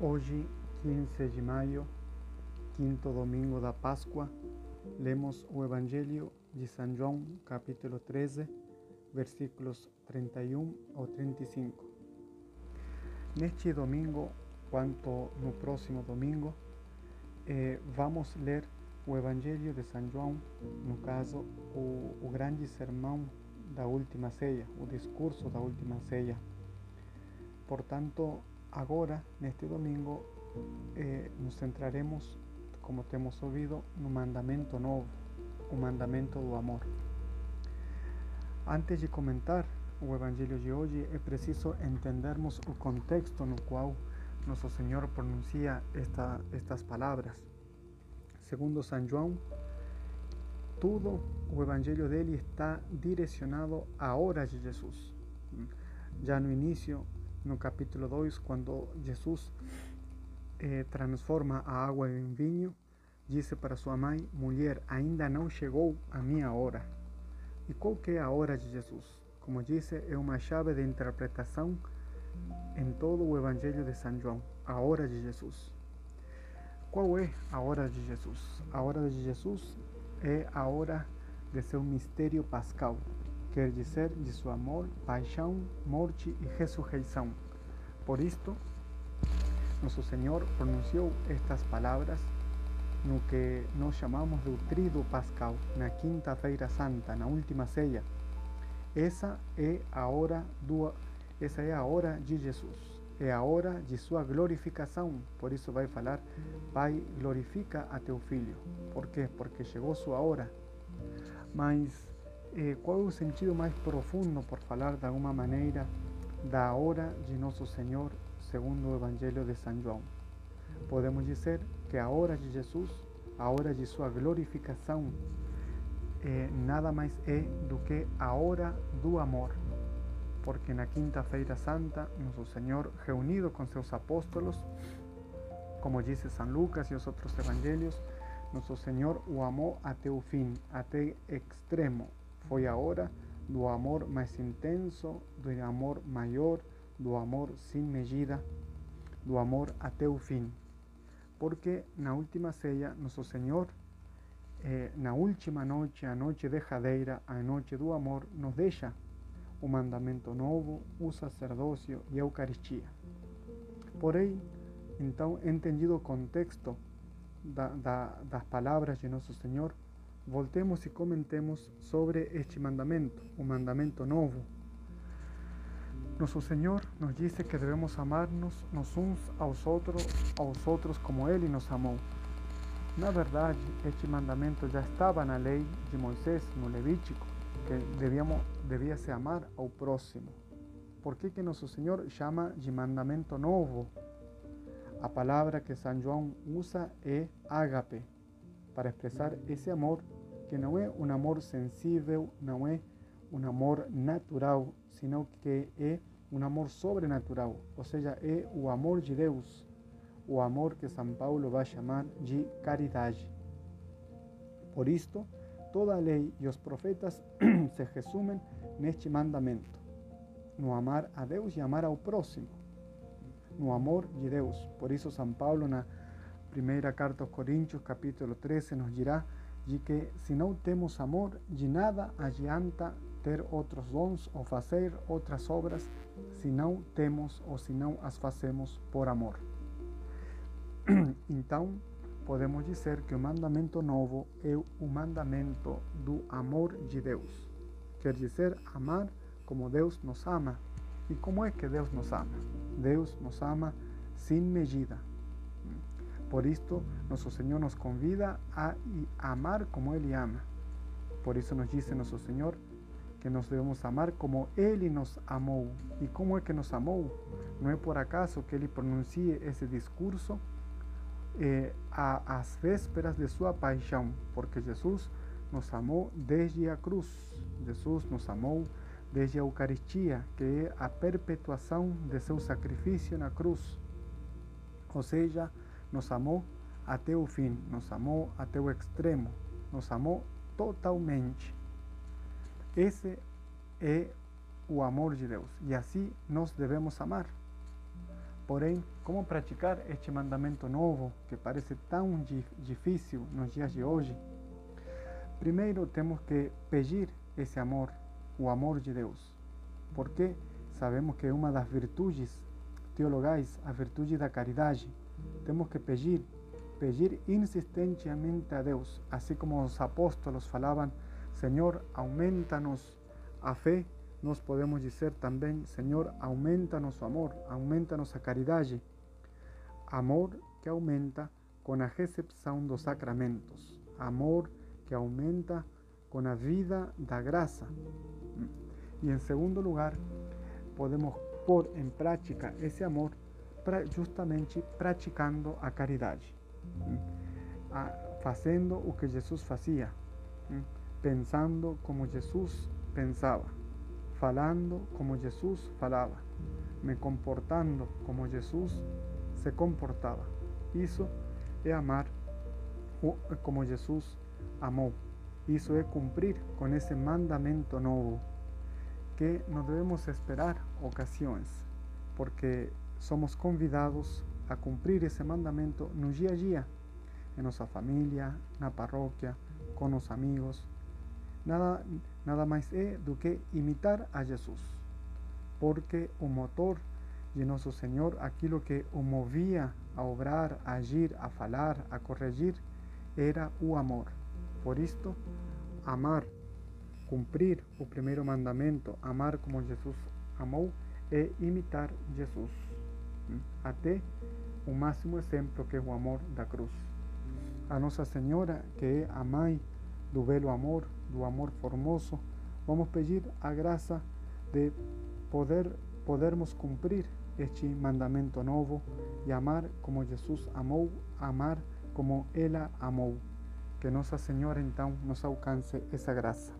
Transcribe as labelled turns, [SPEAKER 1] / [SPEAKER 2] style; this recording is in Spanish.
[SPEAKER 1] Hoje, 15 de maio, quinto domingo da Páscoa, lemos o Evangelho de São João, capítulo 13, versículos 31 ao 35. Neste domingo, quanto no próximo domingo, eh, vamos ler o Evangelho de São João, no caso, o, o grande sermão da última ceia, o discurso da última ceia. Portanto, agora, neste domingo, eh, nos centraremos, como temos ouvido, no mandamento novo, o mandamento do amor. Antes de comentar o Evangelho de hoje, é preciso entendermos o contexto no qual nosso Senhor pronuncia esta, estas palavras. Segundo São João, todo o evangelho dele está direcionado à hora de Jesus. Já no início, no capítulo 2, quando Jesus eh, transforma a água em vinho, disse para sua mãe, mulher, ainda não chegou a minha hora. E qual que é a hora de Jesus? Como disse, é uma chave de interpretação em todo o Evangelho de São João, a hora de Jesus. Qual é a hora de Jesus? A hora de Jesus é a hora de seu mistério pascal, quer dizer, de seu amor, paixão, morte e ressurreição. Por isto, nosso Senhor pronunciou estas palavras no que nós chamamos do trido pascal, na quinta-feira santa, na última ceia. Essa é a hora do essa é a hora de Jesus, é a hora de sua glorificação. Por isso vai falar, Pai, glorifica a teu filho. Por quê? Porque chegou sua hora. Mas eh, qual é sentido mais profundo, por falar de alguma maneira, da hora de nosso Senhor, segundo o Evangelho de São João? Podemos dizer que a hora de Jesus, a hora de sua eh, nada mais é do que a hora do amor porque na quinta-feira santa, nosso Senhor, reunido com seus apóstolos, como dice San Lucas e os outros evangelhos, nosso Senhor o amou até o fim, até extremo. Foi a hora do amor mais intenso, do amor maior, do amor sem medida, do amor até o fim. Porque na última ceia, nosso Senhor, eh, na última noite, a noite derradeira, a noite do amor, nos deixa o mandamento novo, o sacerdócio e a Eucaristia. Porém, então, entendido o contexto da, da, das palavras de Nosso Senhor, voltemos e comentemos sobre este mandamento, o mandamento novo. Nosso Senhor nos disse que devemos amar-nos uns aos outros, aos outros como Ele nos amou. Na verdade, este mandamento já estava na lei de Moisés, no Levítico, que debíamos, debía se amar ao próximo. Por que que nosso Senhor chama de mandamento novo? A palavra que São João usa é ágape, para expressar esse amor que não é um amor sensível, não é um amor natural, sino que é um amor sobrenatural, ou seja, é o amor de Deus, o amor que São Paulo vai chamar de caridade. Por isto, Toda a lei e os profetas se resumem neste mandamento: no amar a Deus e amar ao próximo, no amor de Deus. Por isso, São Paulo, na primeira carta aos Coríntios, capítulo 13, nos dirá de que se não temos amor, de nada adianta ter outros dons ou fazer outras obras se não temos ou se não as fazemos por amor. Então, podemos dizer que o mandamento novo é o mandamento do amor de Deus. Quer dizer, amar como Deus nos ama. E como é que Deus nos ama? Deus nos ama sem medida. Por isto, nosso Senhor nos convida a amar como Ele ama. Por isso nos diz nosso Senhor que nos devemos amar como Ele nos amou. E como é que nos amou? Não é por acaso que Ele pronuncie esse discurso eh, às vésperas de sua paixão, porque Jesus nos amou desde a cruz. Jesus nos amou desde a Eucaristia, que é a perpetuação de seu sacrifício na cruz. Ou seja, nos amou até o fim, nos amou até o extremo, nos amou totalmente. Esse é o amor de Deus e assim nós devemos amar. Porém, como praticar este mandamento novo que parece tão difícil nos dias de hoje? Primeiro temos que pedir esse amor, o amor de Deus, porque sabemos que é uma das virtudes teologais, a virtude da caridade. Temos que pedir, pedir insistentemente a Deus, assim como os apóstolos falavam, Senhor, aumenta-nos a fé nós podemos dizer também: Senhor, aumenta nosso amor, aumenta nossa caridade. Amor que aumenta com a recepção dos sacramentos. Amor que aumenta com a vida da graça. E em segundo lugar, podemos pôr em prática esse amor justamente praticando a caridade, fazendo o que Jesus fazia, pensando como Jesus pensava falando como Jesus falava, me comportando como Jesus se comportava. Isso é amar como Jesus amou. Isso é cumprir com esse mandamento novo, que não devemos esperar ocasiões, porque somos convidados a cumprir esse mandamento no dia a dia, em nossa família, na paróquia, com os amigos, nada, nada mais é do que imitar a Jesus, porque o motor de nosso Senhor, aquilo que o movia a obrar, a agir, a falar, a corrigir, era o amor. Por isto, amar, cumprir o primeiro mandamento, amar como Jesus amou, é imitar Jesus. Até o máximo exemplo que é o amor da cruz. A Nossa Senhora, que é a mãe do amor, do amor formoso, vamos pedir a graça de poder podermos cumprir este mandamento novo e amar como Jesus amou, amar como ela amou. Que Nossa Senhora então nos alcance essa graça.